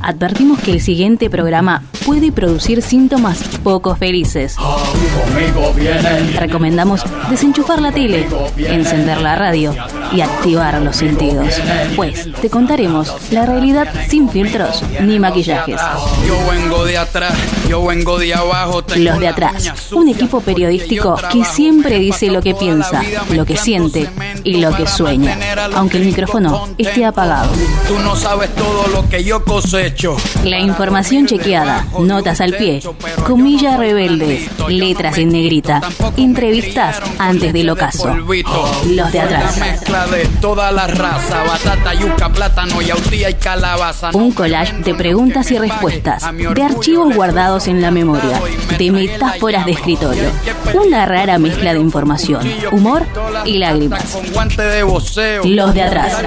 Advertimos que el siguiente programa puede producir síntomas poco felices. Recomendamos desenchufar la tele, encender la radio y activar los sentidos. Pues te contaremos la realidad sin filtros ni maquillajes. Yo vengo de atrás, yo vengo de abajo. Los de atrás, un equipo periodístico que siempre dice lo que piensa, lo que siente y lo que sueña, aunque el micrófono esté apagado. Tú no sabes todo lo que yo cosecho. La información chequeada, notas al pie, comillas rebeldes, letras en negrita, entrevistas antes del ocaso. Los de atrás. Un collage de preguntas y respuestas, de archivos guardados en la memoria, de metáforas de escritorio. Una rara mezcla de información, humor y lágrimas. Los de atrás.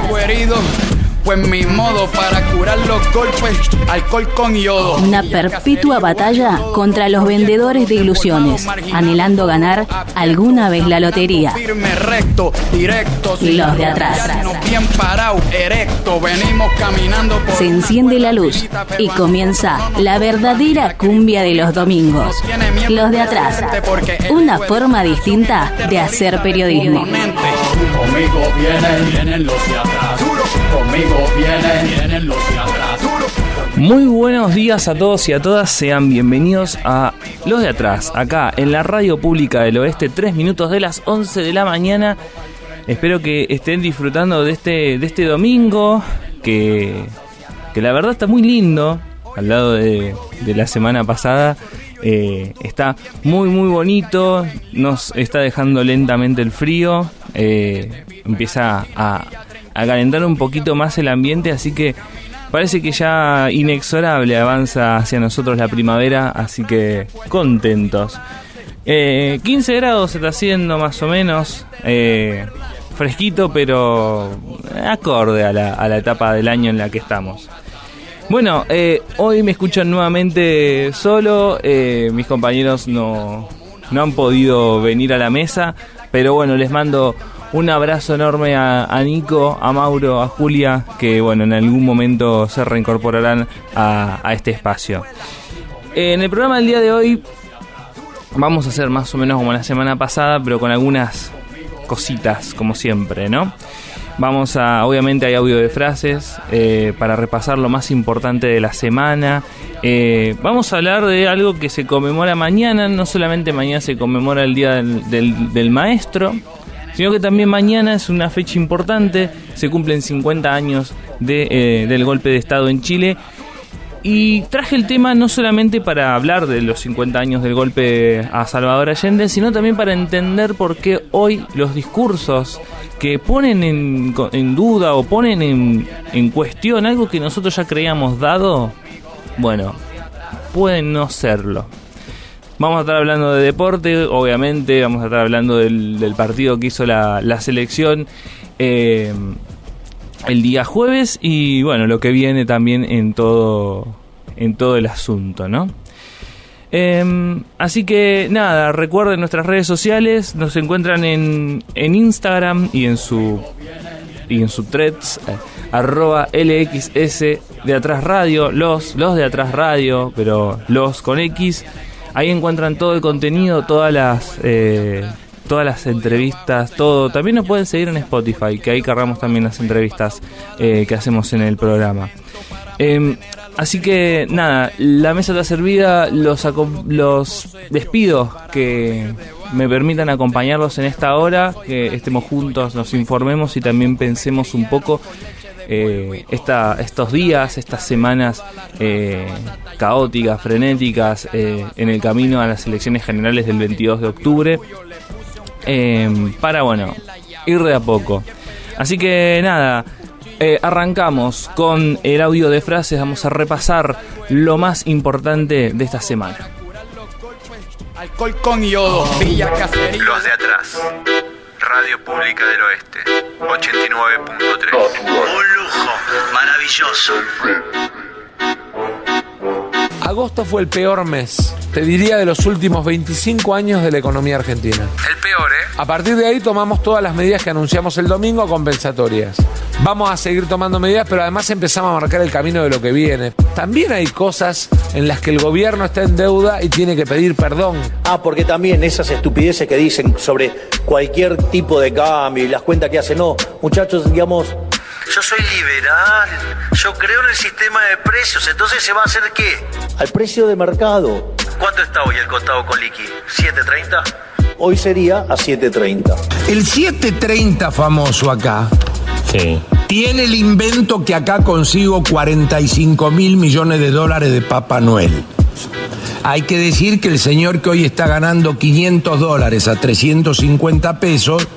Pues mi modo para curar los golpes, alcohol con yodo. Una perpetua batalla contra los vendedores de ilusiones, anhelando ganar alguna vez la lotería. Firme, recto, directo. Los de atrás. Bien parado, erecto. Venimos caminando Se enciende la luz y comienza la verdadera cumbia de los domingos. Los de atrás. Una forma distinta de hacer periodismo. Conmigo vienen, vienen los de atrás. Conmigo los de atrás. Muy buenos días a todos y a todas, sean bienvenidos a Los de Atrás, acá en la Radio Pública del Oeste, 3 minutos de las 11 de la mañana. Espero que estén disfrutando de este, de este domingo, que, que la verdad está muy lindo, al lado de, de la semana pasada. Eh, está muy muy bonito, nos está dejando lentamente el frío, eh, empieza a, a calentar un poquito más el ambiente, así que parece que ya inexorable avanza hacia nosotros la primavera, así que contentos. Eh, 15 grados se está haciendo más o menos, eh, fresquito pero acorde a la, a la etapa del año en la que estamos. Bueno, eh, hoy me escuchan nuevamente solo, eh, mis compañeros no, no han podido venir a la mesa, pero bueno, les mando un abrazo enorme a, Nico, a Mauro, a Julia, que bueno, en algún momento se reincorporarán a, este espacio. En el programa del día de hoy vamos a hacer más o menos como la semana pasada, pero con algunas cositas, como siempre, ¿no? Vamos a, obviamente hay audio de frases eh, para repasar lo más importante de la semana. Eh, vamos a hablar de algo que se conmemora mañana, no solamente mañana se conmemora el Día del Maestro, sino que también mañana es una fecha importante, se cumplen 50 años de, eh, del golpe de Estado en Chile. Y traje el tema no solamente para hablar de los 50 años del golpe a Salvador Allende, sino también para entender por qué hoy los discursos que ponen en, en duda o ponen en, en cuestión algo que nosotros ya creíamos dado, bueno, pueden no serlo. Vamos a estar hablando de deporte, obviamente, vamos a estar hablando del, partido que hizo la, selección. eh, el día jueves y bueno, lo que viene también en todo, en todo el asunto, ¿no? Em, así que nada, recuerden nuestras redes sociales, nos encuentran en, en Instagram y en su y en su threads eh, arroba LXS de atrás radio, los, los de atrás radio, pero los con X. Ahí encuentran todo el contenido, todas las eh, todas las entrevistas, todo. También nos pueden seguir en Spotify, que ahí cargamos también las entrevistas eh, que hacemos en el programa. Em, así que nada, la mesa está servida, los, los despido que me permitan acompañarlos en esta hora, que estemos juntos, nos informemos y también pensemos un poco eh, esta, estos días, estas semanas eh, caóticas, frenéticas, eh, en el camino a las elecciones generales del 22 de octubre, eh, para, bueno, ir de a poco. Así que nada, eh, arrancamos con el audio de frases, vamos a repasar lo más importante de esta semana. Alcohol con yodo. Villa Cacería. Los de atrás. Radio Pública del Oeste. 89.3. Un lujo, maravilloso. Agosto fue el peor mes, te diría, de los últimos 25 años de la economía argentina. El peor, ¿eh? A partir de ahí tomamos todas las medidas que anunciamos el domingo compensatorias. Vamos a seguir tomando medidas, pero además empezamos a marcar el camino de lo que viene. También hay cosas en las que el gobierno está en deuda y tiene que pedir perdón. Ah, porque también esas estupideces que dicen sobre cualquier tipo de cambio y las cuentas que hacen, no, muchachos, digamos, Yo soy liberal. Yo creo en el sistema de precios. Entonces, ¿se va a hacer qué? al precio de mercado. ¿Cuánto está hoy el contado con liqui? ¿7.30? Hoy sería a 7.30. El 730 famoso acá tiene el invento que acá consigo 45 mil millones de dólares de Papá Noel. Hay que decir que el señor que hoy está ganando 500 dólares a 350 pesos,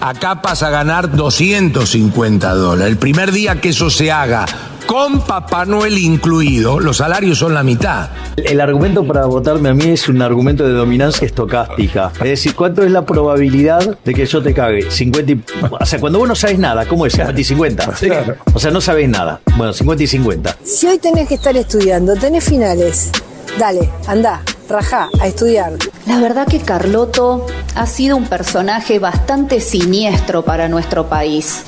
acá pasa a ganar 250 dólares. El primer día que eso se haga con Papá Noel incluido, los salarios son la mitad. El argumento para votarme a mí es un argumento de dominancia estocástica. Es decir, ¿cuánto es la probabilidad de que yo te cague? 50 y- O sea, cuando vos no sabes nada, ¿cómo es? 50 y 50. O sea, no sabés nada. Bueno, 50 y 50. Si hoy tenés que estar estudiando, tenés finales, dale, anda, rajá, a estudiar. La verdad que Carloto ha sido un personaje bastante siniestro para nuestro país.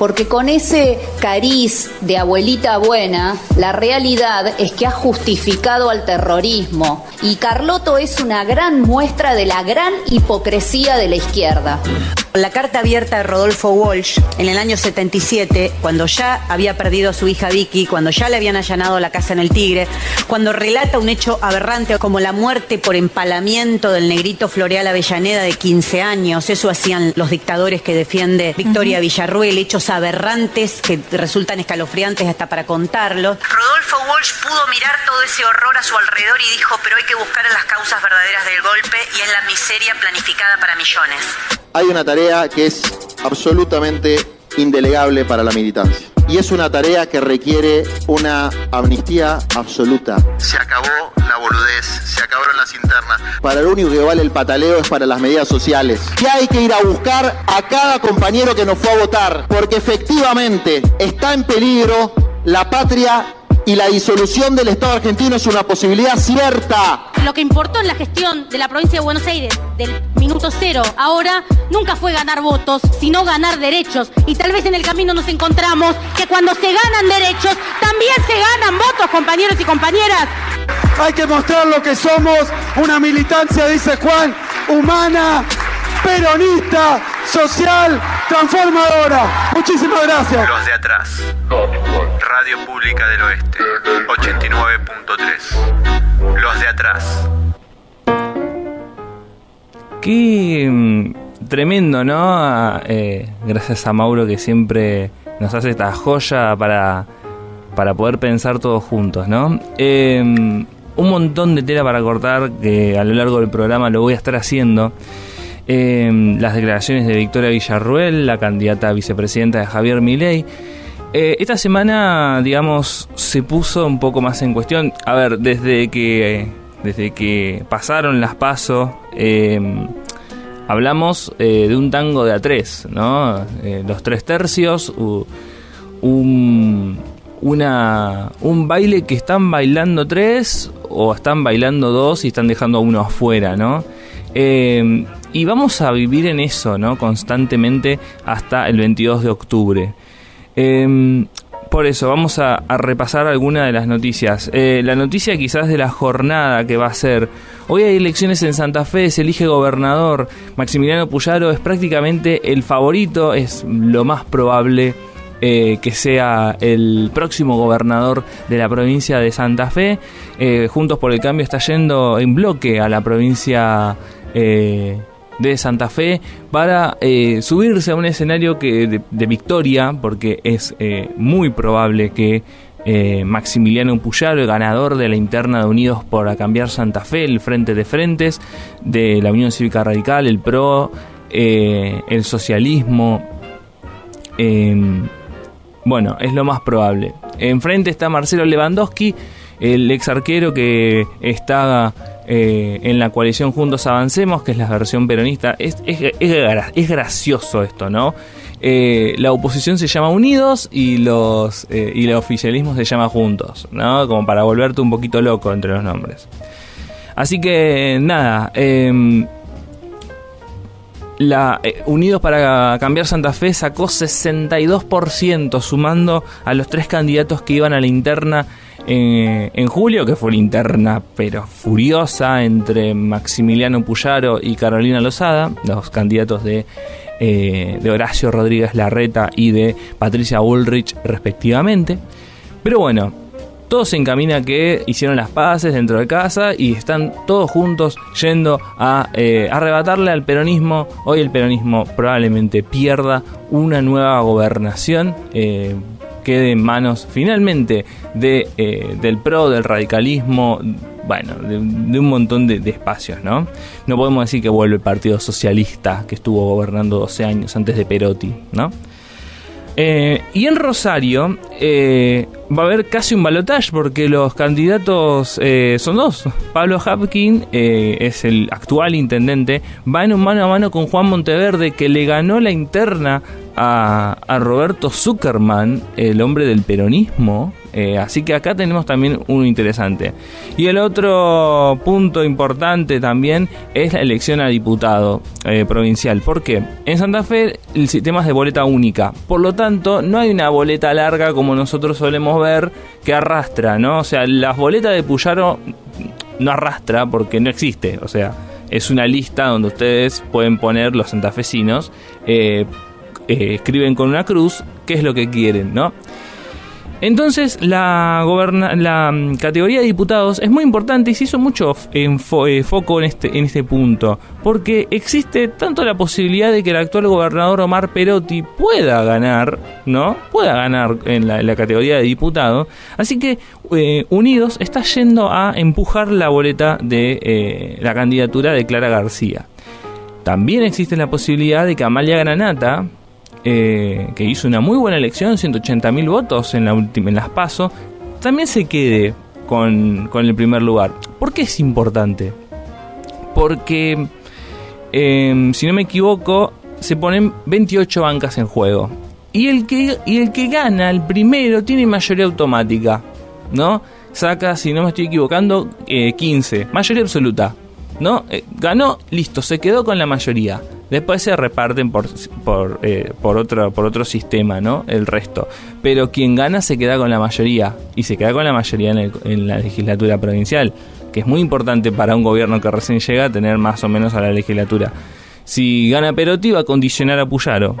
Porque con ese cariz de abuelita buena, la realidad es que ha justificado al terrorismo. Y Carloto es una gran muestra de la gran hipocresía de la izquierda. La carta abierta de Rodolfo Walsh en el año 77, cuando ya había perdido a su hija Vicky, cuando ya le habían allanado la casa en el Tigre, cuando relata un hecho aberrante como la muerte por empalamiento del negrito Floreal Avellaneda de 15 años, eso hacían los dictadores que defiende Victoria Villarruel, hechos aberrantes que resultan escalofriantes hasta para contarlos. Rodolfo Walsh pudo mirar todo ese horror a su alrededor y dijo, pero hay que buscar las causas verdaderas del golpe y es la miseria planificada para millones. Hay una tarea que es absolutamente indelegable para la militancia. Y es una tarea que requiere una amnistía absoluta. Se acabó la boludez, se acabaron las internas. Para lo único que vale el pataleo es para las medidas sociales. Que hay que ir a buscar a cada compañero que nos fue a votar, porque efectivamente está en peligro la patria y la disolución del Estado argentino es una posibilidad cierta. Lo que importó en la gestión de la provincia de Buenos Aires del minuto cero ahora nunca fue ganar votos, sino ganar derechos. Y tal vez en el camino nos encontramos que cuando se ganan derechos, también se ganan votos, compañeros y compañeras. Hay que mostrar lo que somos, una militancia, dice Juan, humana, peronista, social, transformadora. Muchísimas gracias. Los de atrás. Radio Pública del Oeste. 89.3. Los de atrás. Qué mm, tremendo, ¿no? Eh, gracias a Mauro que siempre nos hace esta joya para, para poder pensar todos juntos, ¿no? Eh, un montón de tela para cortar que a lo largo del programa lo voy a estar haciendo. Eh, las declaraciones de Victoria Villarruel, la candidata a vicepresidenta de Javier Milei. Eh, esta semana, digamos, se puso un poco más en cuestión. A ver, desde que, desde que pasaron las pasos, eh, hablamos eh, de un tango de a tres, ¿no? Eh, los tres tercios, un, una, un baile que están bailando tres o están bailando dos y están dejando a uno afuera, ¿no? Eh, y vamos a vivir en eso, ¿no? Constantemente hasta el 22 de octubre. Eh, por eso, vamos a, repasar algunas de las noticias. Eh, la noticia quizás de la jornada que va a ser, hoy hay elecciones en Santa Fe, se elige gobernador, Maximiliano Puyaro es prácticamente el favorito, es lo más probable eh, que sea el próximo gobernador de la provincia de Santa Fe. Eh, Juntos por el Cambio está yendo en bloque a la provincia de Santa Fe para eh, subirse a un escenario que de, victoria, porque es eh, muy probable que eh, Maximiliano Puyaro, el ganador de la interna de Unidos por Cambiar Santa Fe, el Frente de Frentes, de la Unión Cívica Radical, el PRO, el socialismo, bueno, es lo más probable. Enfrente está Marcelo Lewandowski, el ex arquero que está eh, en la coalición Juntos Avancemos, que es la versión peronista. Es, es, es gra- es gracioso esto, ¿no? Eh, la oposición se llama Unidos y los eh, y el oficialismo se llama Juntos, ¿no? Como para volverte un poquito loco entre los nombres. Así que nada, eh, la Unidos para Cambiar Santa Fe sacó 62%, sumando a los tres candidatos que iban a la interna en julio, que fue una interna pero furiosa entre Maximiliano Puyaro y Carolina Lozada, los candidatos de, eh, de Horacio Rodríguez Larreta y de Patricia Bullrich respectivamente. Pero bueno, todo se encamina que hicieron las paces dentro de casa y están todos juntos yendo a eh, arrebatarle al peronismo. Hoy el peronismo probablemente pierda una nueva gobernación. Eh, quede en manos finalmente de, eh, del PRO, del radicalismo, bueno, de, un montón de, espacios, ¿no? No podemos decir que vuelve el Partido Socialista que estuvo gobernando 12 años antes de Perotti, ¿no? Eh, y en Rosario eh, va a haber casi un balotaje porque los candidatos son dos. Pablo Hapkin es el actual intendente, va en un mano a mano con Juan Monteverde que le ganó la interna a, Roberto Zuckerman, el hombre del peronismo, eh, así que acá tenemos también uno interesante. Y el otro punto importante también es la elección a diputado eh, provincial. ¿Por qué? En Santa Fe el sistema es de boleta única. Por lo tanto, no hay una boleta larga como nosotros solemos ver que arrastra, ¿no? O sea, las boletas de Puyaro no arrastra porque no existe. O sea, es una lista donde ustedes pueden poner los santafesinos. Eh, escriben con una cruz qué es lo que quieren, ¿no? Entonces, la, la mm, categoría de diputados es muy importante y se hizo mucho eh, foco en este, en este punto, porque existe tanto la posibilidad de que el actual gobernador Omar Perotti pueda ganar, ¿no? Pueda ganar en la, categoría de diputado. Así que eh, Unidos está yendo a empujar la boleta de eh, la candidatura de Clara García. También existe la posibilidad de que Amalia Granata, eh, que hizo una muy buena elección, 180.000 votos en, la última, en las PASO, también se quede con, el primer lugar. ¿Por qué es importante? Porque, em, si no me equivoco, se ponen 28 bancas en juego. Y el que, y el que gana, el primero, tiene mayoría automática, ¿no? Saca, si no me estoy equivocando, 15, eh, mayoría absoluta, ¿no? Eh, ganó, listo, se quedó con la mayoría. Después se reparten por, por, eh, por, otro, por otro sistema, ¿no? El resto. Pero quien gana se queda con la mayoría. Y se queda con la mayoría en, la legislatura provincial. Que es muy importante para un gobierno que recién llega a tener más o menos a la legislatura. Si gana Perotti va a condicionar a Puyaro.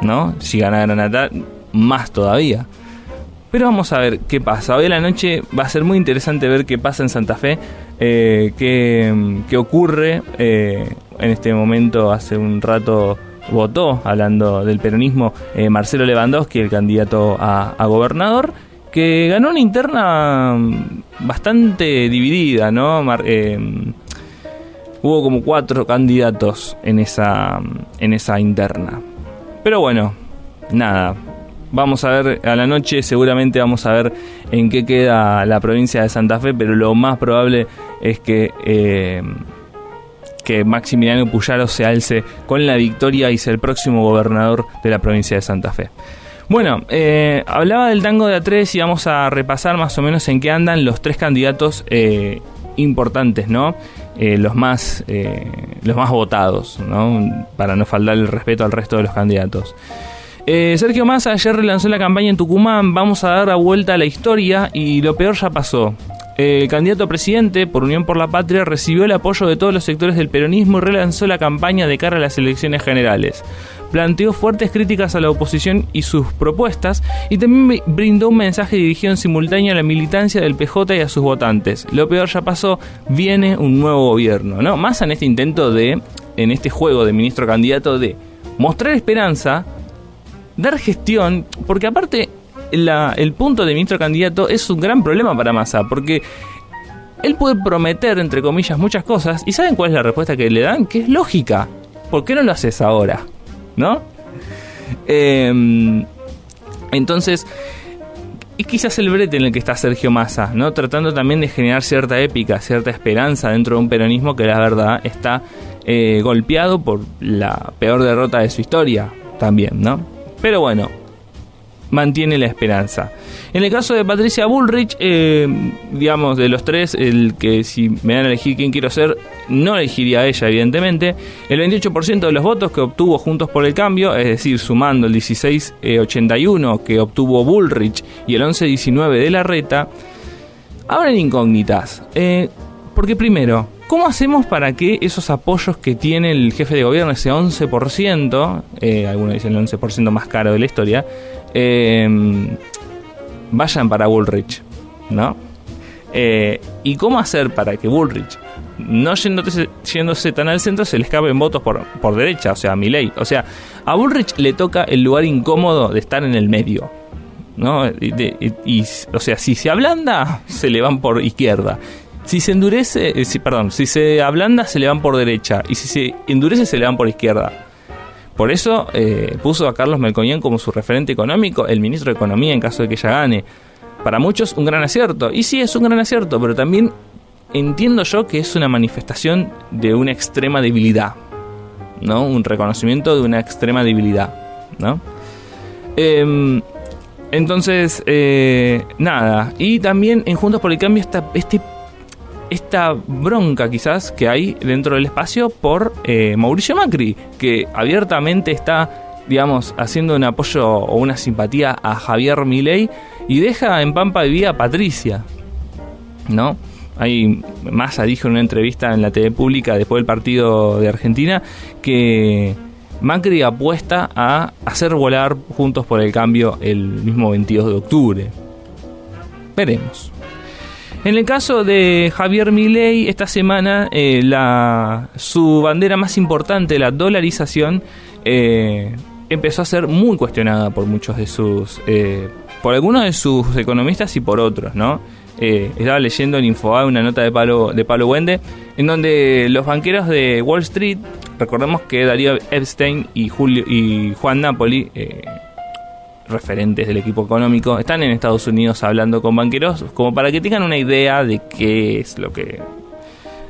¿No? Si gana Granata, más todavía. Pero vamos a ver qué pasa. Hoy a la noche va a ser muy interesante ver qué pasa en Santa Fe, eh, qué, qué, ocurre. Eh, en este momento hace un rato votó, hablando del peronismo, eh, Marcelo Lewandowski, el candidato a, gobernador, que ganó una interna bastante dividida, ¿no? Eh, hubo como cuatro candidatos en esa, en esa interna. Pero bueno, nada. Vamos a ver a la noche, seguramente vamos a ver en qué queda la provincia de Santa Fe, pero lo más probable es que eh, que Maximiliano Puyaro se alce con la victoria y sea el próximo gobernador de la provincia de Santa Fe. Bueno, eh, hablaba del tango de A3 y vamos a repasar más o menos en qué andan los tres candidatos eh, importantes, ¿no? Eh, los, más, los más votados, ¿no? Para no faltar el respeto al resto de los candidatos. Sergio Massa ayer relanzó la campaña en Tucumán, vamos a dar la vuelta a la historia y lo peor ya pasó el candidato a presidente por Unión por la Patria recibió el apoyo de todos los sectores del peronismo y relanzó la campaña de cara a las elecciones generales. Planteó fuertes críticas a la oposición y sus propuestas y también brindó un mensaje dirigido en simultáneo a la militancia del PJ y a sus votantes. Lo peor ya pasó, viene un nuevo gobierno, ¿no? Más en este intento de, en este juego de ministro candidato de mostrar esperanza, dar gestión, porque aparte el punto de ministro candidato es un gran problema para Massa, porque él puede prometer, entre comillas, muchas cosas, y ¿saben cuál es la respuesta que le dan? Que es lógica. ¿Por qué no lo haces ahora? ¿No? Em, entonces, es quizás el brete en el que está Sergio Massa, ¿no? Tratando también de generar cierta épica, cierta esperanza dentro de un peronismo que la verdad está eh, golpeado por la peor derrota de su historia también, ¿no? Pero bueno, mantiene la esperanza. En el caso de Patricia Bullrich, eh, digamos, de los tres, el que si me dan a elegir quién quiero ser, no elegiría a ella, evidentemente. El 28% de los votos que obtuvo Juntos por el Cambio, es decir, sumando el 1681 que obtuvo Bullrich y el 1119 de la reta, abren incógnitas. Eh, porque primero, ¿cómo hacemos para que esos apoyos que tiene el jefe de gobierno, ese 11%, eh, algunos dicen el 11% más caro de la historia, eh, vayan para Bullrich, ¿no? Eh, ¿Y cómo hacer para que Bullrich, no yéndose, yéndose tan al centro, se le escapen votos por, por derecha, o sea, a ley? O sea, a Bullrich le toca el lugar incómodo de estar en el medio. ¿no? Y, o sea, si se ablanda, se le van por izquierda. Si se endurece, eh, si, perdón, si se ablanda, se le van por derecha. Y si se endurece, se le van por izquierda. Por eso eh, puso a Carlos Melconian como su referente económico, el ministro de Economía en caso de que ella gane. Para muchos un gran acierto. Y sí, es un gran acierto, pero también entiendo yo que es una manifestación de una extrema debilidad. ¿No? Un reconocimiento de una extrema debilidad. ¿No? Em, entonces, eh, nada. Y también en Juntos por el Cambio está este esta bronca quizás que hay dentro del espacio por eh, Mauricio Macri, que abiertamente está, digamos, haciendo un apoyo o una simpatía a Javier Milei y deja en Pampa de Vía a Patricia, ¿no? Hay, Massa dijo en una entrevista en la TV pública después del partido de Argentina que Macri apuesta a hacer volar juntos por el cambio el mismo 22 de octubre. Veremos. En el caso de Javier Milei, esta semana eh, la, su bandera más importante, la dolarización, eh, empezó a ser muy cuestionada por muchos de sus, eh, por algunos de sus economistas y por otros, ¿no? estaba leyendo en Infobae una nota de Palo, de Palo Wende, en donde los banqueros de Wall Street, recordemos que Darío Epstein y, Julio, y Juan Napoli, referentes del equipo económico están en Estados Unidos hablando con banqueros como para que tengan una idea de qué es lo que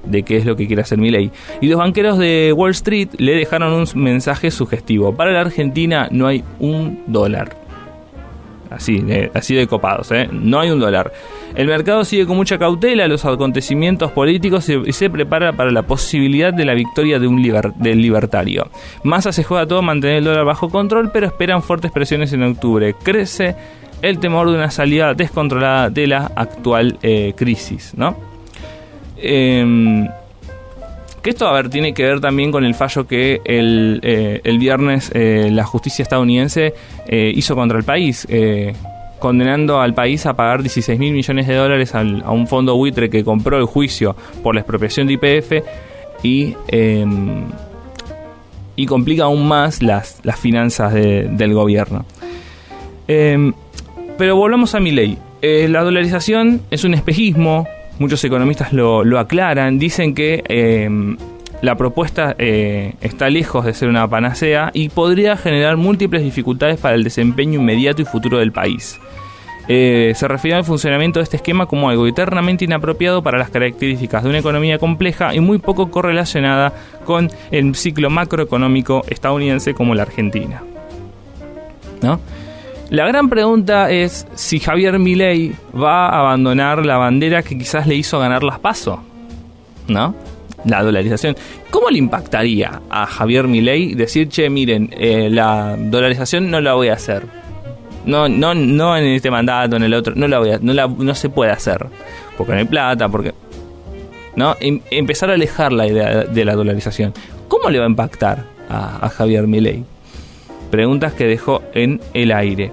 de qué es lo que quiere hacer Milei. Y los banqueros de Wall Street le dejaron un mensaje sugestivo. Para la Argentina no hay un dólar. Así de, así de copados, ¿eh? No hay un dólar. El mercado sigue con mucha cautela los acontecimientos políticos y, se prepara para la posibilidad de la victoria de un del libertario. Massa se juega todo mantener el dólar bajo control, pero esperan fuertes presiones en octubre. Crece el temor de una salida descontrolada de la actual eh, crisis, ¿no? Em, que esto, a ver, tiene que ver también con el fallo que el, eh, viernes eh, la justicia estadounidense hizo contra el país, condenando al país a pagar 16 mil millones de dólares a un fondo buitre que compró el juicio por la expropiación de IPF y, em, y complica aún más las, las finanzas del gobierno. Em, pero volvamos a mi ley. la dolarización es un espejismo, muchos economistas lo, aclaran, dicen que em, la propuesta eh, está lejos de ser una panacea y podría generar múltiples dificultades para el desempeño inmediato y futuro del país. Eh, se refiere al funcionamiento de este esquema como algo eternamente inapropiado para las características de una economía compleja y muy poco correlacionada con el ciclo macroeconómico estadounidense como la Argentina. ¿No? La gran pregunta es si Javier Milei va a abandonar la bandera que quizás le hizo ganar las PASO, ¿no? La dolarización. ¿Cómo le impactaría a Javier Milei decir, che, miren, eh, la dolarización no la voy a hacer? No, no, no en este mandato, en el otro, no la voy a, no, la, no se puede hacer. Porque no hay plata, porque... ¿No? Em, empezar a alejar la idea de la dolarización. ¿Cómo le va a impactar a, a Javier Milei? preguntas que dejó en el aire.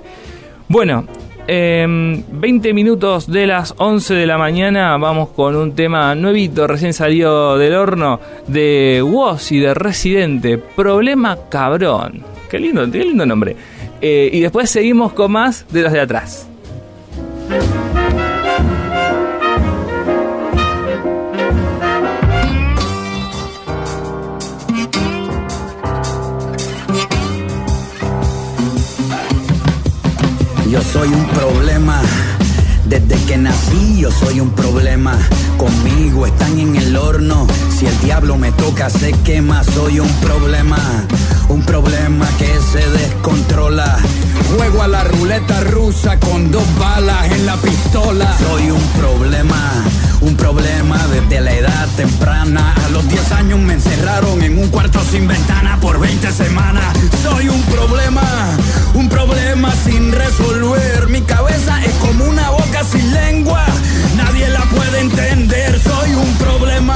Bueno, 20 em, minutos de las 11 de la mañana vamos con un tema nuevito, recién salió del horno de Woz y de Residente, Problema Cabrón. Qué lindo, qué lindo nombre. Eh, y después seguimos con más de los de atrás. Soy un problema. Desde que nací yo soy un problema. Conmigo están en el horno. Si el diablo me toca se quema. Soy un problema. Un problema que se descontrola. Juego a la ruleta rusa con dos balas en la pistola. Soy un problema, un problema desde la edad temprana. A los 10 años me encerraron en un cuarto sin ventana por 20 semanas. Soy un problema, un problema sin resolver. Mi cabeza es como una boca sin lengua, nadie la puede entender. Soy un problema,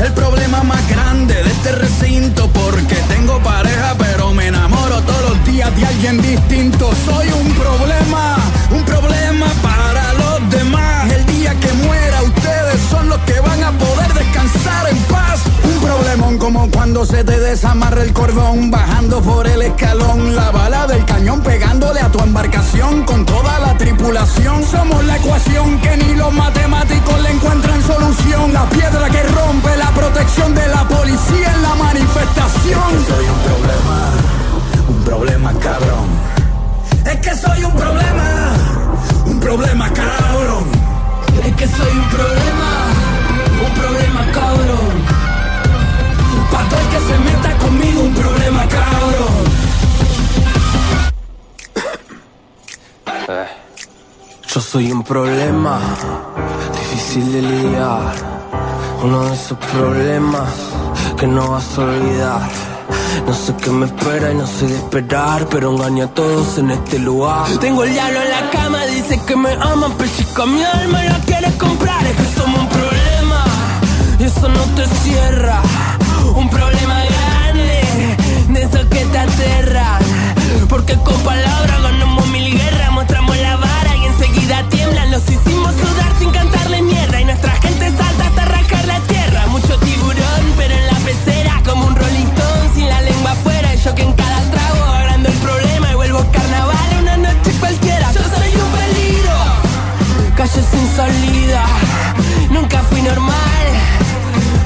el problema más grande de este recinto porque tengo pareja pero me enamoro todos los días de alguien distinto. Soy un problema, cuando se te desamarra el cordón bajando por el escalón. La bala del cañón pegándole a tu embarcación con toda la tripulación. Somos la ecuación que ni los matemáticos le encuentran solución. La piedra que rompe la protección de la policía en la manifestación. Soy un problema, un problema cabrón. Es que soy un problema, un problema cabrón. Es que soy un problema, un problema cabrón. Pa' todo el que se meta conmigo, un problema cabrón. Yo soy un problema difícil de lidiar. Uno de esos problemas que no vas a olvidar. No sé qué me espera y no sé de esperar, pero engaño a todos en este lugar. Tengo el diablo en la cama, dice que me aman, pellizca mi alma y la quieres comprar. Es que somos un problema y eso no te cierra. Un problema grande, de esos que te aterran. Porque con palabras ganamos mil guerras, mostramos la vara y enseguida tiemblan. Los hicimos sudar sin cantarle mierda y nuestra gente salta hasta arrancar la tierra. Mucho tiburón, pero en la pecera como un rolling stone sin la lengua afuera. Y yo que en cada trago agrando el problema y vuelvo carnaval una noche cualquiera. Yo soy un peligro, calle sin salida. Nunca fui normal,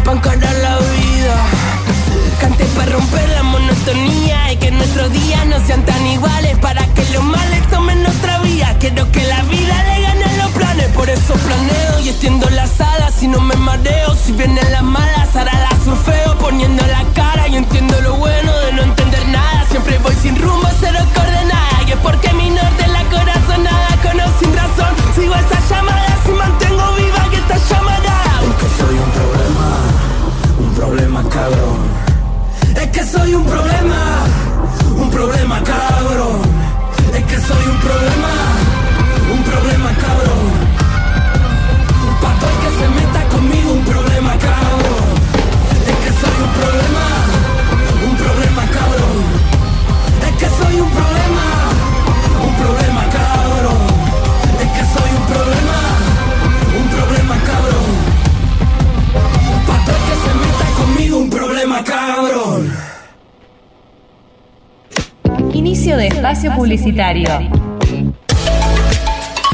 pa' encarar la para romper la monotonía y que nuestros días no sean tan iguales para que los males tomen otra vía. Quiero que la vida le gane a los planes, por eso planeo y extiendo las alas y no me mareo. Si vienen las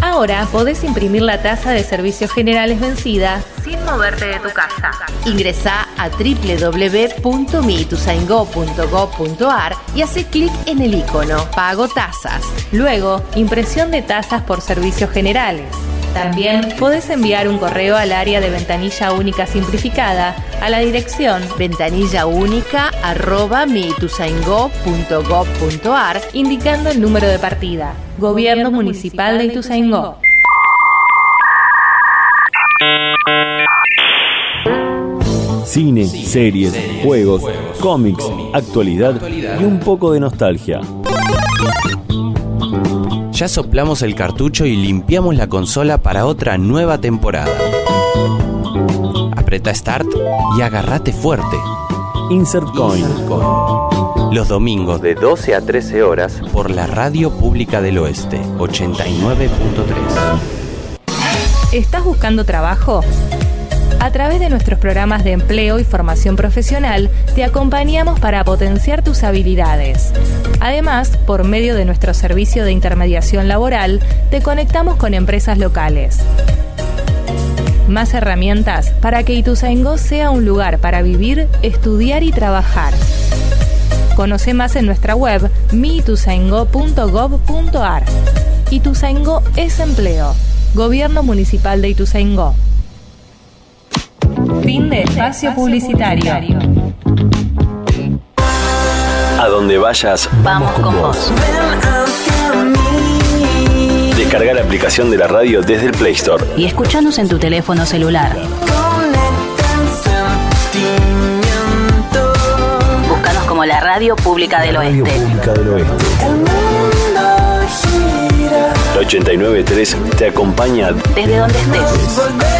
Ahora podés imprimir la tasa de servicios generales vencida sin moverte de tu casa. Ingresá a www.mitusaingo.gov.ar y hace clic en el icono Pago tasas. Luego, impresión de tasas por servicios generales. También podés enviar un correo al área de ventanilla única simplificada a la dirección ventanillaúnica@mitusaingó.gov.ar indicando el número de partida. Gobierno Municipal de Ituzaingó. Cine, series, juegos, cómics, actualidad y un poco de nostalgia. Ya soplamos el cartucho y limpiamos la consola para otra nueva temporada. Apreta Start y agárrate fuerte. Insert Coin. Los domingos de 12 a 13 horas por la Radio Pública del Oeste, 89.3. ¿Estás buscando trabajo? A través de nuestros programas de empleo y formación profesional, te acompañamos para potenciar tus habilidades. Además, por medio de nuestro servicio de intermediación laboral, te conectamos con empresas locales. Más herramientas para que Ituzaingó sea un lugar para vivir, estudiar y trabajar. Conoce más en nuestra web miituzaingó.gov.ar. Ituzaingó es empleo. Gobierno Municipal de Ituzaingó. Fin de espacio publicitario. A donde vayas, Vamos con vos. Descarga la aplicación de la radio desde el Play Store. Y escuchanos en tu teléfono celular. Búscanos como la Radio Pública del Radio Oeste. Pública del Oeste. La 893 te acompaña Desde donde estés.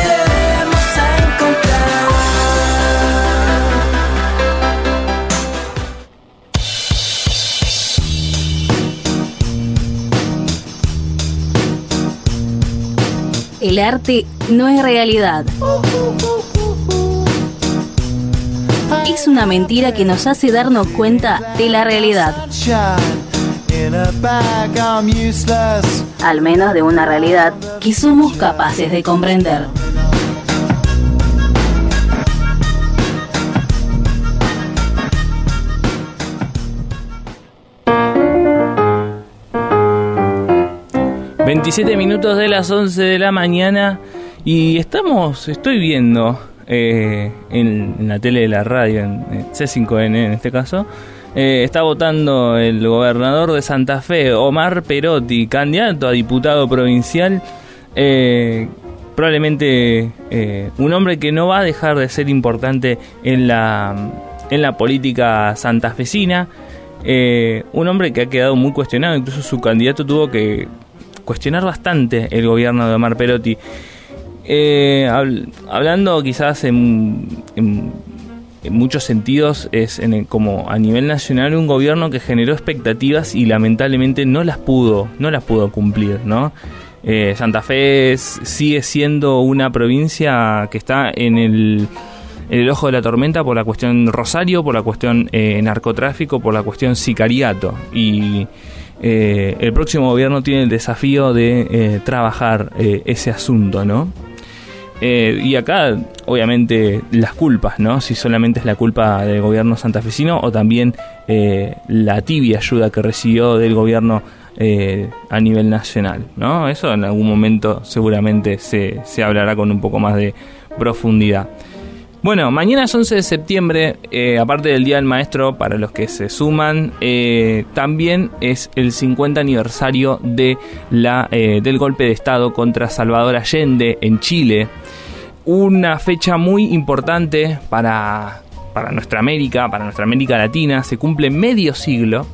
El arte no es realidad. Es una mentira que nos hace darnos cuenta de la realidad. Al menos de una realidad que somos capaces de comprender. 27 minutos de las 11 de la mañana y estamos, estoy viendo eh, en, la tele de la radio, en, en C5N en este caso, eh, está votando el gobernador de Santa Fe, Omar Perotti, candidato a diputado provincial. eh, probablemente eh, un hombre que no va a dejar de ser importante en la, en la política santafesina. Un hombre que ha quedado muy cuestionado, incluso su candidato tuvo que cuestionar bastante el gobierno de Omar Perotti. Eh, habl- hablando quizás en, muchos sentidos, es en como a nivel nacional un gobierno que generó expectativas y lamentablemente no las pudo, no las pudo cumplir, ¿no? Eh, Santa Fe sigue siendo una provincia que está en el, en el ojo de la tormenta por la cuestión Rosario, por la cuestión eh, narcotráfico, por la cuestión sicariato. Y eh, el próximo gobierno tiene el desafío de eh, trabajar eh, ese asunto, ¿no? Y acá, obviamente, las culpas, ¿no? Si solamente es la culpa del gobierno santafesino o también la tibia ayuda que recibió del gobierno a nivel nacional, ¿no? Eso en algún momento seguramente se, se hablará con un poco más de profundidad. Bueno, mañana es 11 de septiembre, eh, aparte del Día del Maestro, para los que se suman, eh, también es el 50 aniversario de la, eh, del golpe de Estado contra Salvador Allende en Chile. Una fecha muy importante para, para nuestra América, para nuestra América Latina, se cumple medio siglo.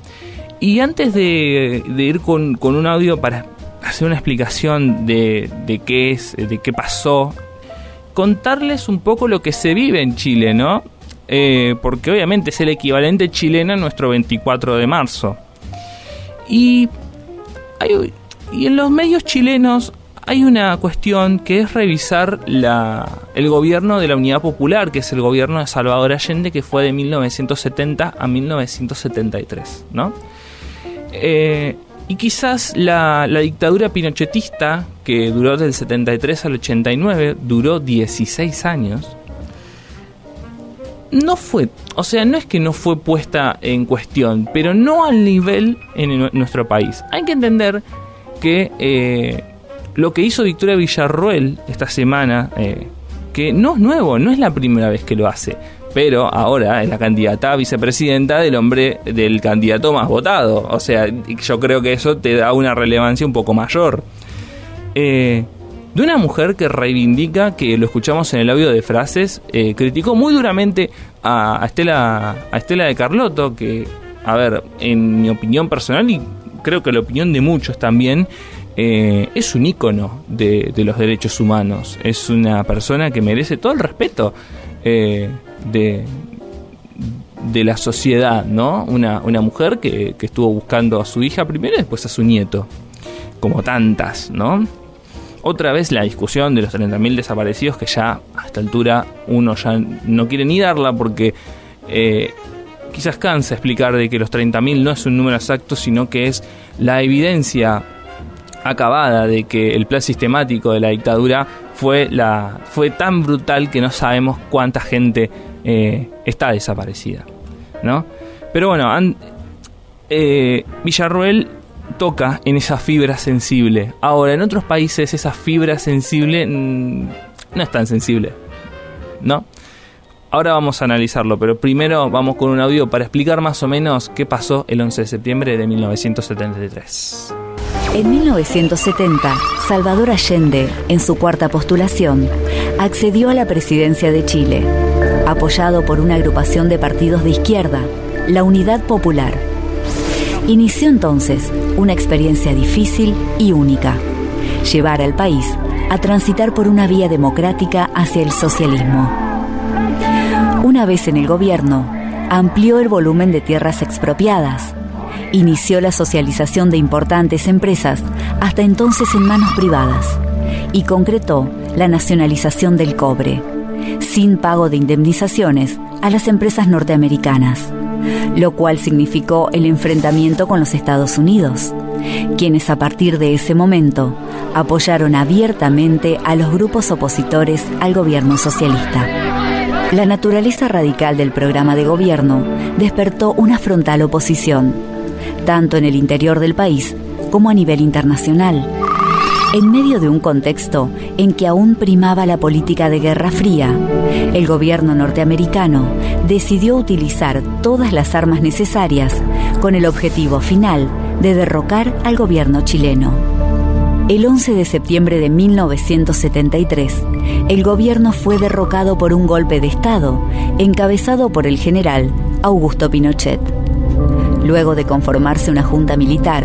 Y antes de, de ir con, con un audio para hacer una explicación de, de qué es, de qué pasó contarles un poco lo que se vive en Chile, ¿no? Eh, porque obviamente es el equivalente chileno a nuestro 24 de marzo. Y, y en los medios chilenos hay una cuestión que es revisar la, el gobierno de la Unidad Popular, que es el gobierno de Salvador Allende, que fue de 1970 a 1973, ¿no? Eh, y quizás la, la dictadura pinochetista, que duró del 73 al 89, duró 16 años, no fue, o sea, no es que no fue puesta en cuestión, pero no al nivel en nu- nuestro país. Hay que entender que eh, lo que hizo Victoria Villarroel esta semana, eh, que no es nuevo, no es la primera vez que lo hace, pero ahora es la candidata a vicepresidenta del hombre del candidato más votado. O sea, yo creo que eso te da una relevancia un poco mayor. Eh, de una mujer que reivindica, que lo escuchamos en el audio de frases, eh, criticó muy duramente a, Estela, a Estela de Carlotto, que, a ver, en mi opinión personal y creo que la opinión de muchos también, eh, es un ícono de, de los derechos humanos. Es una persona que merece todo el respeto eh, de, de la sociedad, ¿no? Una, una mujer que, que estuvo buscando a su hija primero y después a su nieto, como tantas, ¿no? Otra vez la discusión de los 30.000 desaparecidos que ya a esta altura uno ya no quiere ni darla porque eh, quizás cansa explicar de que los 30.000 no es un número exacto, sino que es la evidencia acabada de que el plan sistemático de la dictadura fue, la, fue tan brutal que no sabemos cuánta gente eh, está desaparecida. ¿no? Pero bueno, an- eh, toca en esa fibra sensible. Ahora, en otros países esa fibra sensible mm, no es tan sensible. ¿No? Ahora vamos a analizarlo, pero primero vamos con un audio para explicar más o menos qué pasó el 11 de septiembre de 1973. En 1970, Salvador Allende, en su cuarta postulación, accedió a la presidencia de Chile, apoyado por una agrupación de partidos de izquierda, la Unidad Popular. Inició entonces una experiencia difícil y única, llevar al país a transitar por una vía democrática hacia el socialismo. Una vez en el gobierno, amplió el volumen de tierras expropiadas, inició la socialización de importantes empresas, hasta entonces en manos privadas, y concretó la nacionalización del cobre, sin pago de indemnizaciones a las empresas norteamericanas, lo cual significó el enfrentamiento con los Estados Unidos, quienes a partir de ese momento apoyaron abiertamente a los grupos opositores al gobierno socialista. La naturaleza radical del programa de gobierno despertó una frontal oposición, tanto en el interior del país como a nivel internacional. En medio de un contexto en que aún primaba la política de Guerra Fría, el gobierno norteamericano decidió utilizar todas las armas necesarias con el objetivo final de derrocar al gobierno chileno. El 11 de septiembre de 1973, el gobierno fue derrocado por un golpe de Estado encabezado por el general Augusto Pinochet. Luego de conformarse una junta militar,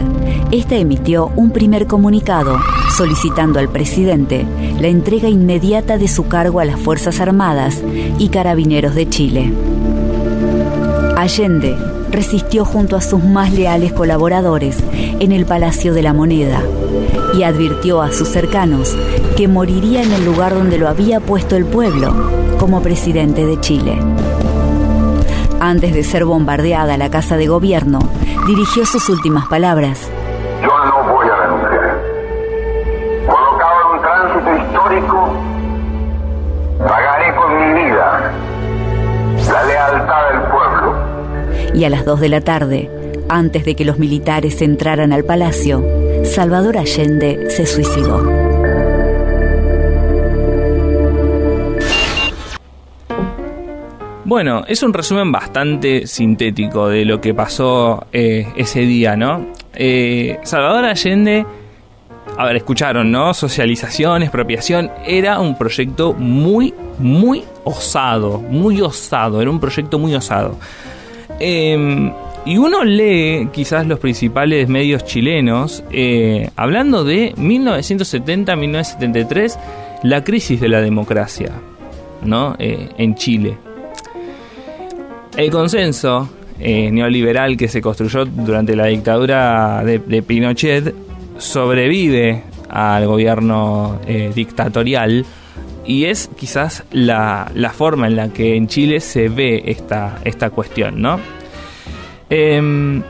esta emitió un primer comunicado solicitando al presidente la entrega inmediata de su cargo a las Fuerzas Armadas y Carabineros de Chile. Allende resistió junto a sus más leales colaboradores en el Palacio de la Moneda y advirtió a sus cercanos que moriría en el lugar donde lo había puesto el pueblo como presidente de Chile. Antes de ser bombardeada la casa de gobierno, dirigió sus últimas palabras. Yo no voy a renunciar. Colocado en un tránsito histórico, pagaré con mi vida la lealtad del pueblo. Y a las 2 de la tarde, antes de que los militares entraran al palacio, Salvador Allende se suicidó. Bueno, es un resumen bastante sintético de lo que pasó eh, ese día, ¿no? Eh, Salvador Allende, a ver, escucharon, ¿no? Socialización, expropiación, era un proyecto muy, muy osado, muy osado, era un proyecto muy osado. Em, y uno lee quizás los principales medios chilenos eh, hablando de 1970-1973, la crisis de la democracia, ¿no? en Chile. El consenso eh, neoliberal que se construyó durante la dictadura de, Pinochet sobrevive al gobierno eh, dictatorial y es quizás la, forma en la que en Chile se ve esta, esta cuestión, ¿no? Em,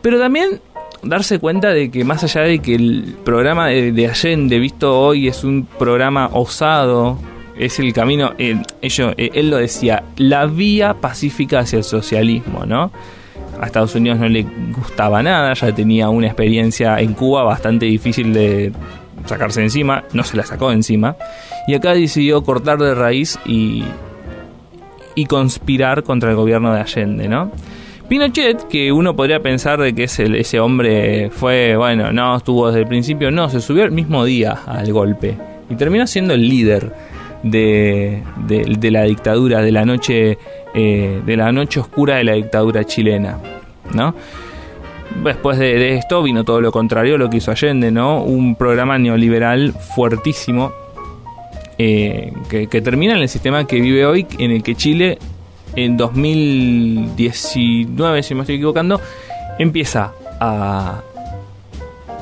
pero también darse cuenta de que más allá de que el programa de, de Allende visto hoy es un programa osado, es el camino, eh, eh, él lo decía, la vía pacífica hacia el socialismo, ¿no? A Estados Unidos no le gustaba nada, ya tenía una experiencia en Cuba bastante difícil de sacarse encima, no se la sacó encima, y acá decidió cortar de raíz y, y conspirar contra el gobierno de Allende, ¿no? Pinochet, que uno podría pensar de que ese hombre fue, bueno, no estuvo desde el principio, no, se subió el mismo día al golpe y terminó siendo el líder de, la dictadura, de la noche, eh, de la noche oscura de la dictadura chilena, ¿no? Después de, esto vino todo lo contrario, lo que hizo Allende, ¿no? Un programa neoliberal fuertísimo eh, que, termina en el sistema que vive hoy, en el que Chile en 2019, si me estoy equivocando, empieza a,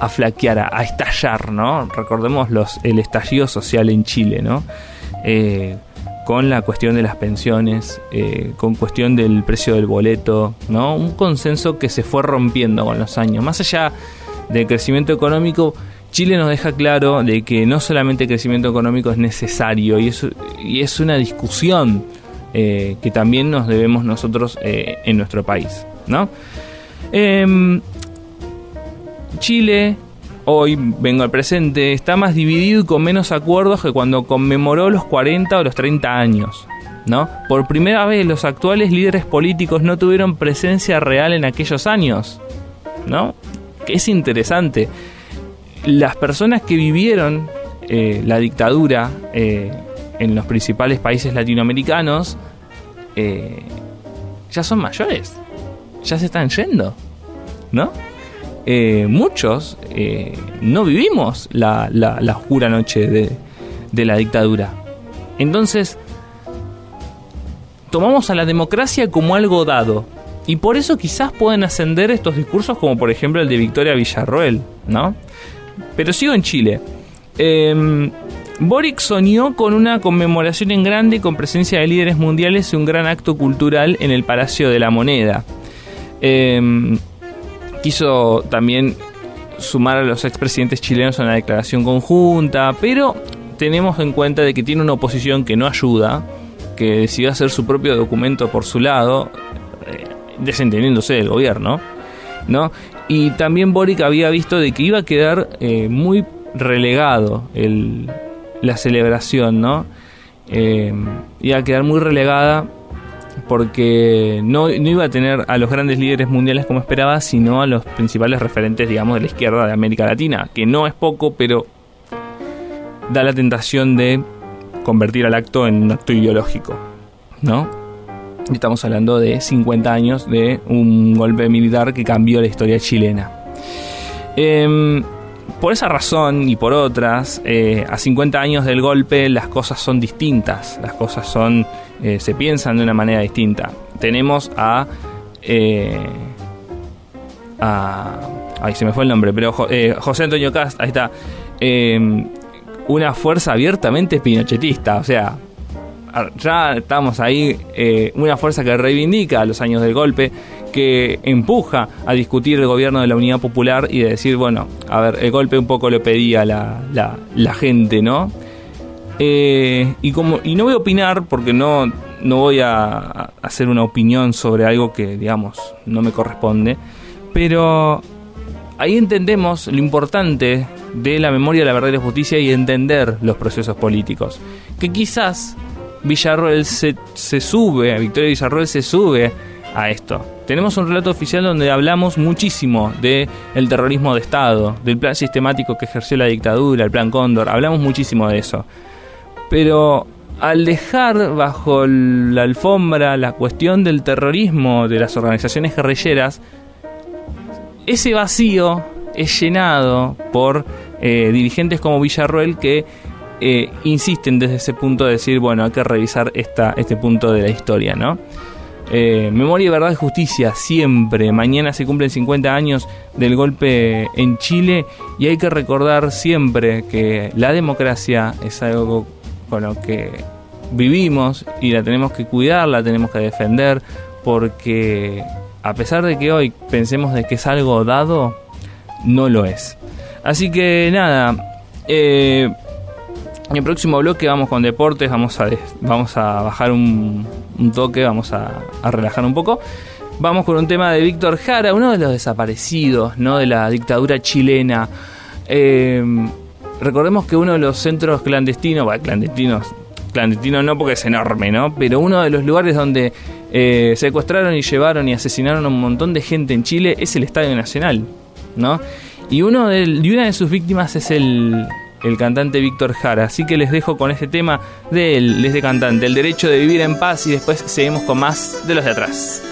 a flaquear, a, a, estallar, ¿no? Recordemos los, el estallido social en Chile, ¿no? Eh, con la cuestión de las pensiones, eh, con cuestión del precio del boleto, ¿no? Un consenso que se fue rompiendo con los años. Más allá del crecimiento económico, Chile nos deja claro de que no solamente el crecimiento económico es necesario y es, y es una discusión eh, que también nos debemos nosotros en nuestro país, ¿no? Em, Chile hoy, vengo al presente, está más dividido y con menos acuerdos que cuando conmemoró los 40 o los 30 años. ¿no? Por primera vez los actuales líderes políticos no tuvieron presencia real en aquellos años. ¿no? que es interesante. Las personas que vivieron eh, la dictadura eh, en los principales países latinoamericanos eh, ya son mayores, ya se están yendo, ¿no? Muchos no vivimos la, la, oscura noche de, de la dictadura. Entonces, tomamos a la democracia como algo dado. Y por eso quizás pueden ascender estos discursos como por ejemplo el de Victoria Villarroel, ¿no? Pero sigo en Chile. Eh, Boric soñó con una conmemoración en grande con presencia de líderes mundiales y un gran acto cultural en el Palacio de la Moneda. Em, quiso también sumar a los expresidentes chilenos a una declaración conjunta, pero tenemos en cuenta de que tiene una oposición que no ayuda, que decidió hacer su propio documento por su lado, eh, desentendiéndose del gobierno, ¿no? Y también Boric había visto de que iba a quedar eh, muy relegado el, la celebración, ¿no? Eh, iba a quedar muy relegada porque no, no, iba a tener a los grandes líderes mundiales como esperaba, sino a los principales referentes, digamos, de la izquierda de América Latina, que no es poco, pero da la tentación de convertir al acto en un acto ideológico, ¿no? Estamos hablando de 50 años de un golpe militar que cambió la historia chilena. Eh, por esa razón y por otras, eh, a 50 años del golpe las cosas son distintas, las cosas son, eh, se piensan de una manera distinta. Tenemos a, eh, a, ay se me fue el nombre, pero José Antonio Cast, ahí está, una fuerza abiertamente pinochetista, o sea, ya estamos ahí, una fuerza que reivindica los años del golpe, que empuja a discutir el gobierno de la Unidad Popular y de decir, bueno, a ver, el golpe un poco lo pedía la, la, gente, ¿no? Eh, y, como, y no voy a opinar porque no, no voy a hacer una opinión sobre algo que, digamos, no me corresponde, pero ahí entendemos lo importante de la memoria, la verdad y la justicia y entender los procesos políticos. Que quizás Villarroel se, se sube, Victoria Villarroel se sube a esto. Tenemos un relato oficial donde hablamos muchísimo de el terrorismo de Estado, del plan sistemático que ejerció la dictadura, el plan Cóndor, hablamos muchísimo de eso. Pero al dejar bajo la alfombra la cuestión del terrorismo de las organizaciones guerrilleras, ese vacío es llenado por eh, dirigentes como Villarroel que eh, insisten desde ese punto de decir, bueno, hay que revisar esta, este punto de la historia, ¿no? Eh, memoria, verdad y justicia, siempre. Mañana se cumplen 50 años del golpe en Chile y hay que recordar siempre que la democracia es algo con lo que vivimos y la tenemos que cuidar, la tenemos que defender, porque a pesar de que hoy pensemos de que es algo dado, no lo es. Así que nada, eh, en el próximo bloque vamos con deportes, vamos a, vamos a bajar un, toque, vamos a, relajar un poco. Vamos con un tema de Víctor Jara, uno de los desaparecidos ¿no? de la dictadura chilena. Eh, recordemos que uno de los centros clandestinos, bueno, clandestinos, clandestinos no porque es enorme, ¿no? Pero uno de los lugares donde eh, secuestraron y llevaron y asesinaron a un montón de gente en Chile es el Estadio Nacional, ¿no? Y, uno de, y una de sus víctimas es el, el cantante Víctor Jara. Así que les dejo con este tema de él, de este cantante, el derecho de vivir en paz y después seguimos con más de los de atrás.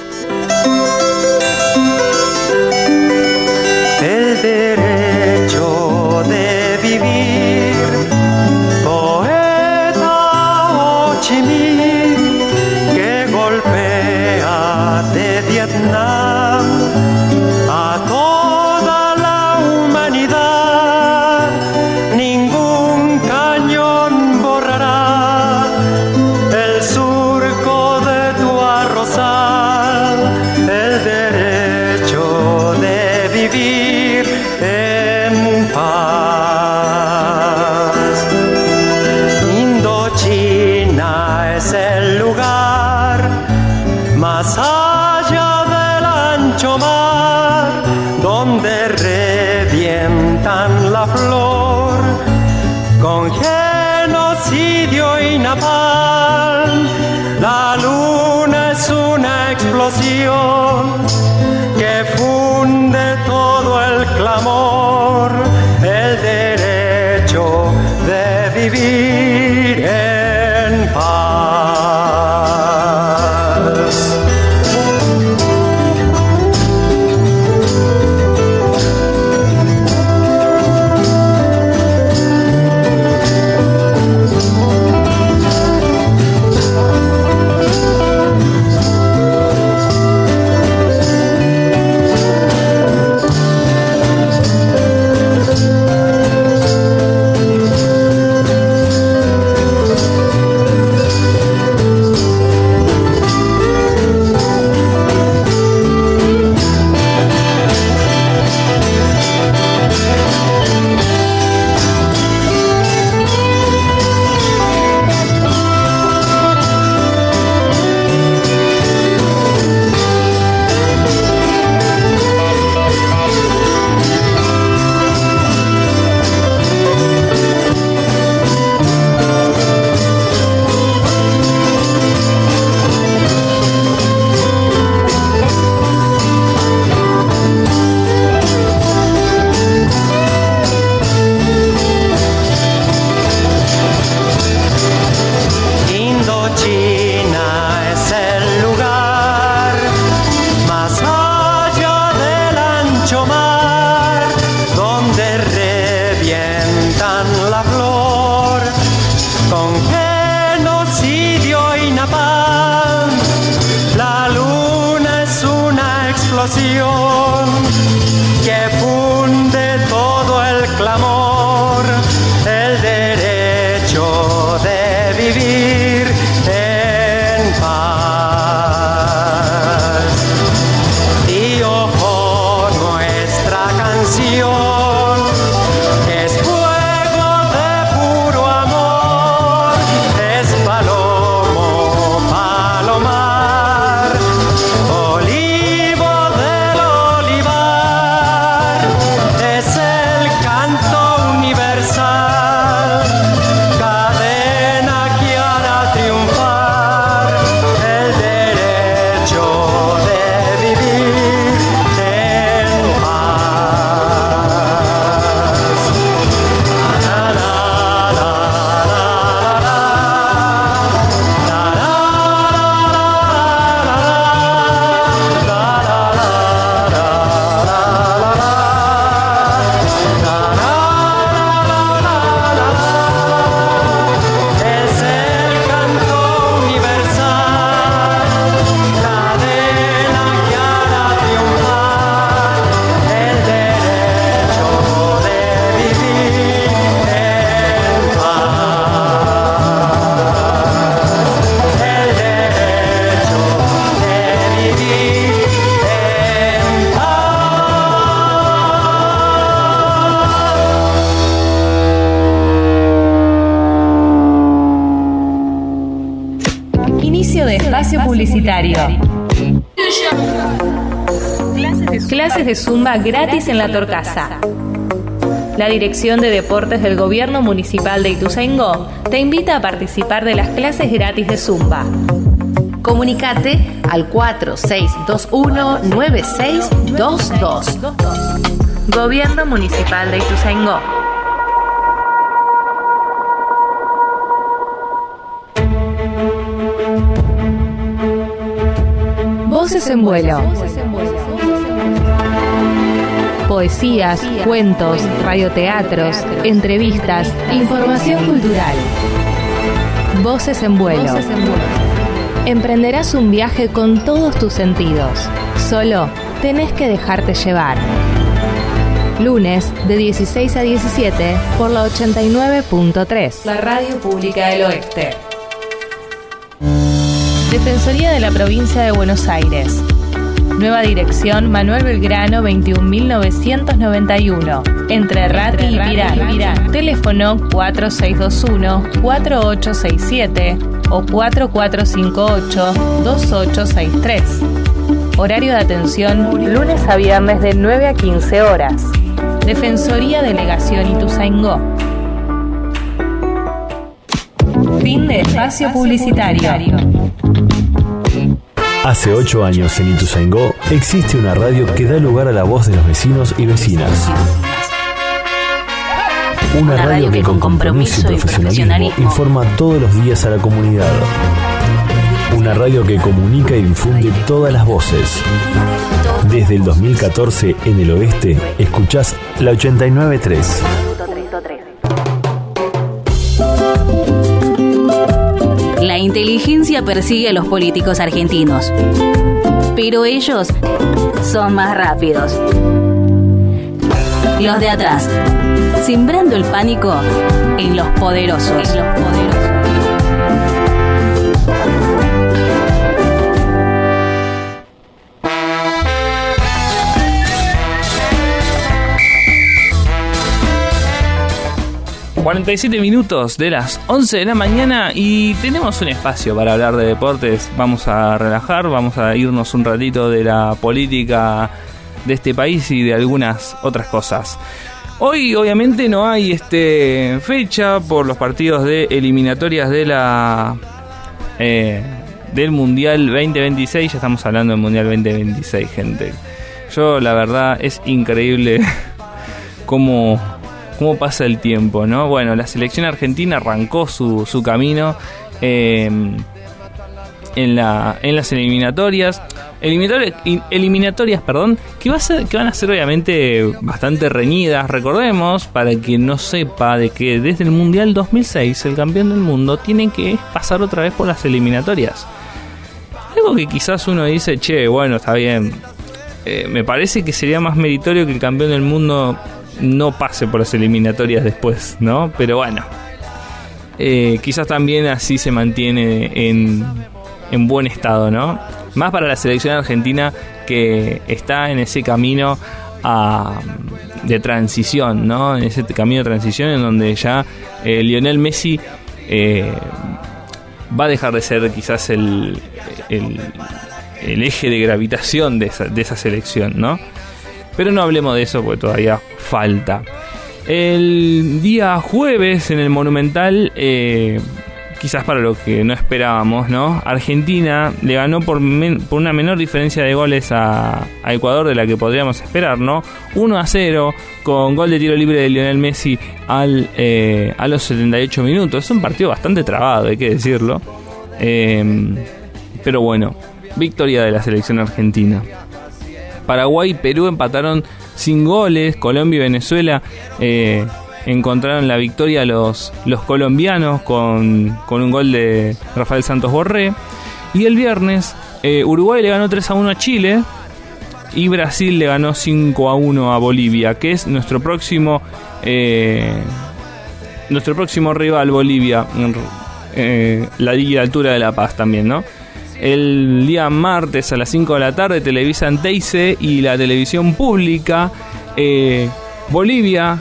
Zumba gratis en la Torcasa. La Dirección de Deportes del Gobierno Municipal de Ituzaingó te invita a participar de las clases gratis de Zumba. Comunicate al 4621-9622. Gobierno Municipal de Ituzaingó. Voces en vuelo. Poesías, cuentos, radioteatros, entrevistas, información cultural. Voces en vuelo. Emprenderás un viaje con todos tus sentidos. Solo tenés que dejarte llevar. Lunes de 16 a 17 por la 89.3. La radio pública del oeste. Defensoría de la Provincia de Buenos Aires. Nueva dirección Manuel Belgrano 21991. Entre Rati y Pirán. Teléfono 4621-4867 o 4458-2863. Horario de atención lunes a viernes de 9 a 15 horas. Defensoría Delegación Ituzaingó. Fin de espacio publicitario. Hace ocho años en Ituzaingó existe una radio que da lugar a la voz de los vecinos y vecinas. Una radio que con compromiso y profesionalismo informa todos los días a la comunidad. Una radio que comunica y difunde todas las voces. Desde el 2014 en el oeste, escuchás la 893. Inteligencia persigue a los políticos argentinos, pero ellos son más rápidos. Los de atrás, sembrando el pánico en los poderosos. En los poderosos. 47 minutos de las 11 de la mañana y tenemos un espacio para hablar de deportes. Vamos a relajar, vamos a irnos un ratito de la política de este país y de algunas otras cosas. Hoy obviamente no hay este fecha por los partidos de eliminatorias de la eh, del Mundial 2026. Ya estamos hablando del Mundial 2026, gente. Yo la verdad es increíble cómo cómo pasa el tiempo, ¿no? Bueno, la selección argentina arrancó su, su camino eh, en, la, en las eliminatorias. Eliminatorias, eliminatorias perdón, que, va a ser, que van a ser obviamente bastante reñidas. Recordemos, para quien no sepa, de que desde el Mundial 2006 el campeón del mundo tiene que pasar otra vez por las eliminatorias. Algo que quizás uno dice, che, bueno, está bien. Eh, me parece que sería más meritorio que el campeón del mundo no pase por las eliminatorias después, ¿no? Pero bueno, eh, quizás también así se mantiene en, en buen estado, ¿no? Más para la selección argentina que está en ese camino a, de transición, ¿no? En ese camino de transición en donde ya eh, Lionel Messi eh, va a dejar de ser quizás el, el, el eje de gravitación de esa, de esa selección, ¿no? Pero no hablemos de eso porque todavía falta. El día jueves en el Monumental, eh, quizás para lo que no esperábamos, ¿no? Argentina le ganó por, por una menor diferencia de goles a, Ecuador de la que podríamos esperar, ¿no? 1 a 0 con gol de tiro libre de Lionel Messi al, eh, a los 78 minutos. Es un partido bastante trabado, hay que decirlo. Eh, pero bueno, victoria de la selección argentina. Paraguay y Perú empataron sin goles. Colombia y Venezuela eh, encontraron la victoria los, los colombianos con, con, un gol de Rafael Santos Borré. Y el viernes eh, Uruguay le ganó 3 a 1 a Chile. Y Brasil le ganó 5 a 1 a Bolivia, que es nuestro próximo eh, nuestro próximo rival Bolivia. Eh, la Altura de La Paz también, ¿no? El día martes a las 5 de la tarde televisan Teise y la televisión pública. Eh, Bolivia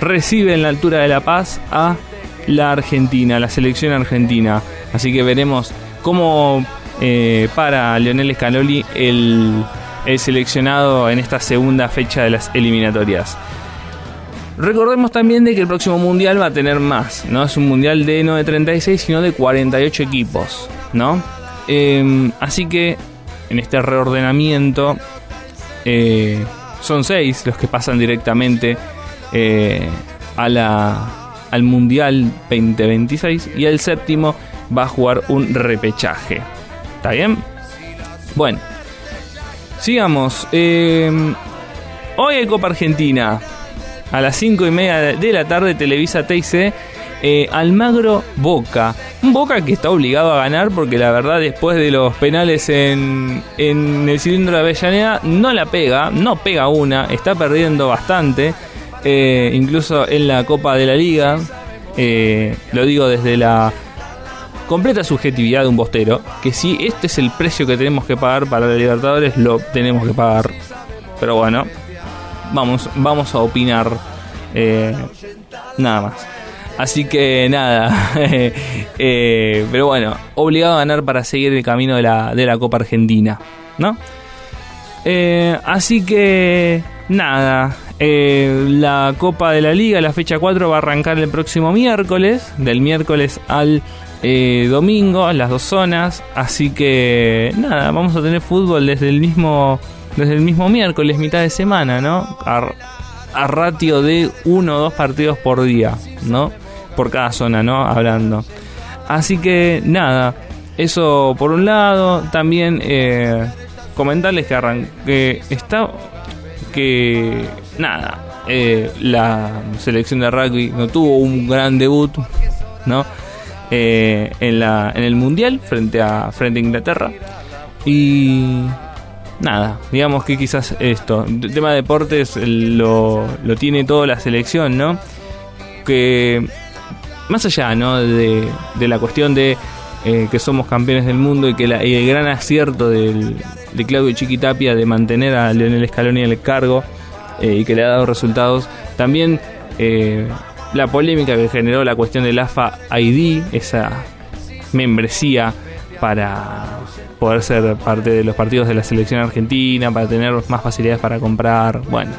recibe en la altura de La Paz a la Argentina, la selección argentina. Así que veremos cómo eh, para Leonel Scaloni el, el seleccionado en esta segunda fecha de las eliminatorias. Recordemos también de que el próximo mundial va a tener más, no es un mundial de no de 36, sino de 48 equipos, ¿no? Eh, así que en este reordenamiento eh, son seis los que pasan directamente eh, a la, al Mundial 2026 y el séptimo va a jugar un repechaje. ¿Está bien? Bueno, sigamos. hoy hay Copa Argentina. A las 5 y media de la tarde Televisa TIC eh, Almagro Boca. Un Boca que está obligado a ganar porque la verdad después de los penales en, en el cilindro de Avellaneda no la pega, no pega una, está perdiendo bastante. Eh, incluso en la Copa de la Liga, eh, lo digo desde la completa subjetividad de un bostero, que si este es el precio que tenemos que pagar para la Libertadores, lo tenemos que pagar. Pero bueno, vamos, vamos a opinar nada más. Así que nada, eh, pero bueno, obligado a ganar para seguir el camino de la, de la Copa Argentina, ¿no? Eh, así que nada, eh, la Copa de la Liga, la fecha 4 va a arrancar el próximo miércoles, del miércoles al eh, domingo, las dos zonas. Así que nada, vamos a tener fútbol desde el mismo, desde el mismo miércoles, mitad de semana, ¿no? A, a ratio de uno o dos partidos por día, ¿no? Por cada zona, ¿no? Hablando. Así que nada, eso por un lado. También eh, comentarles que, arran que está. Que nada, eh, la selección de rugby no tuvo un gran debut, ¿no? Eh, en, la, en el mundial frente a, frente a Inglaterra. Y nada, digamos que quizás esto, el tema de deportes lo, lo tiene toda la selección, ¿no? Que más allá, ¿no? De, la cuestión de eh, que somos campeones del mundo y que la- el gran acierto del, de Claudio Chiquitapia de mantener a Leonel Scaloni en el cargo eh, y que le ha dado resultados, también eh, la polémica que generó la cuestión del AFA ID, esa membresía para poder ser parte de los partidos de la selección argentina, para tener más facilidades para comprar, bueno.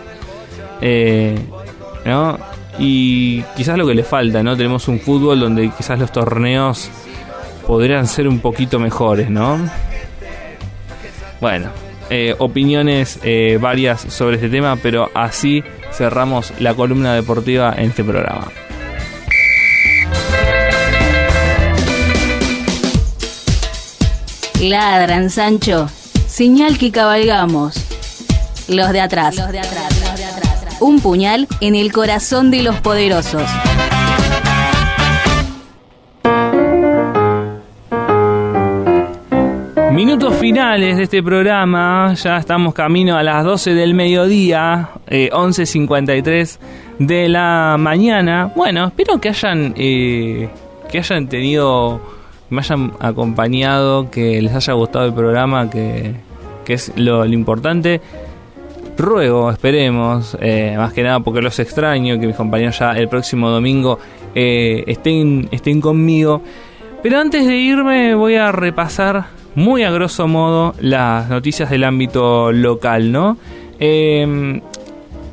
Eh, ¿no? Y quizás lo que le falta, ¿no? Tenemos un fútbol donde quizás los torneos podrían ser un poquito mejores, ¿no? Bueno, eh, opiniones eh, varias sobre este tema, pero así cerramos la columna deportiva en este programa. Ladran, Sancho. Señal que cabalgamos. Los de atrás. Un puñal en el corazón de los poderosos. Minutos finales de este programa, ya estamos camino a las 12 del mediodía, eh, 11.53 de la mañana. Bueno, espero que hayan, eh, que hayan tenido, me hayan acompañado, que les haya gustado el programa, que, que es lo, lo importante. Ruego, esperemos, eh, más que nada porque los extraño, que mis compañeros ya el próximo domingo eh, estén, estén conmigo. Pero antes de irme voy a repasar muy a grosso modo las noticias del ámbito local, ¿no? Eh,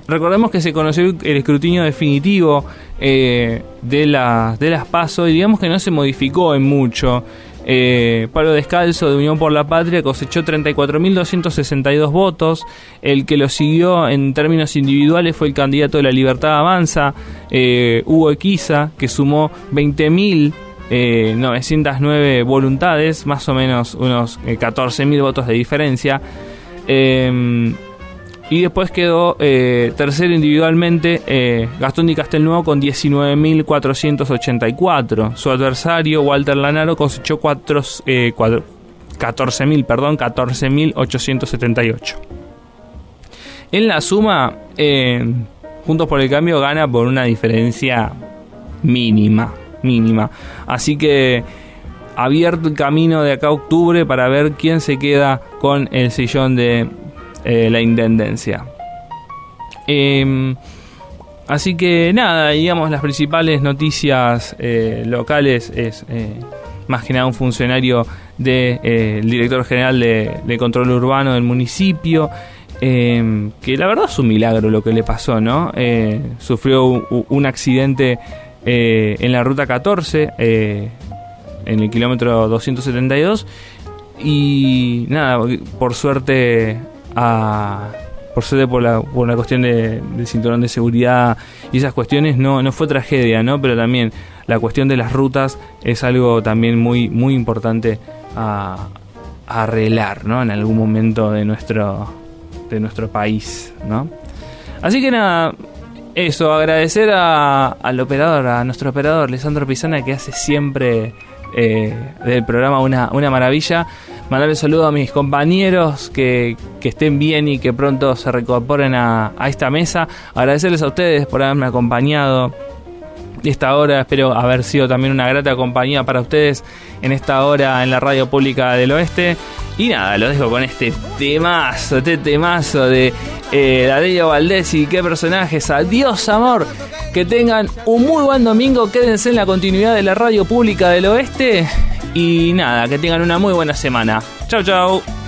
recordemos que se conoció el escrutinio definitivo eh, de, las de las PASO y digamos que no se modificó en mucho. Eh, Pablo Descalzo de Unión por la Patria cosechó 34.262 votos. El que lo siguió en términos individuales fue el candidato de la Libertad Avanza, eh, Hugo Equiza, que sumó 20.000 eh, 909 voluntades, más o menos unos eh, 14.000 votos de diferencia. Eh, y después quedó eh, tercero individualmente eh, Gastón Di Castelnuovo con 19.484. Su adversario, Walter Lanaro, cosechó eh, cuatro- 14.000, perdón, 14.878. En la suma, eh, Juntos por el Cambio gana por una diferencia mínima, mínima. Así que abierto el camino de acá a octubre para ver quién se queda con el sillón de eh, la intendencia. Em, así que nada, digamos las principales noticias eh, locales es eh, más que nada un funcionario del director general de, control urbano del municipio. em, que la verdad es un milagro lo que le pasó, ¿no? Sufrió un, un accidente en la ruta 14, eh, en el kilómetro 272, y nada, por suerte, a, por suerte por la, por la cuestión de, del cinturón de seguridad y esas cuestiones, no, no fue tragedia, ¿no? Pero también la cuestión de las rutas es algo también muy, muy importante a, a arreglar, ¿no? En algún momento de nuestro, de nuestro país, ¿no? Así que nada, eso, agradecer a, al operador, a nuestro operador, Lisandro Pisana, que hace siempre eh, del programa una, una maravilla. Mandarle saludo a mis compañeros que, que estén bien y que pronto se reincorporen a, a esta mesa. Agradecerles a ustedes por haberme acompañado esta hora. Espero haber sido también una grata compañía para ustedes en esta hora en la radio pública del oeste. Y nada, lo dejo con este temazo, este temazo de eh, Valdés y qué personajes. Adiós, amor. Que tengan un muy buen domingo. Quédense en la continuidad de la radio pública del oeste. Y nada, que tengan una muy buena semana. Chau, chau.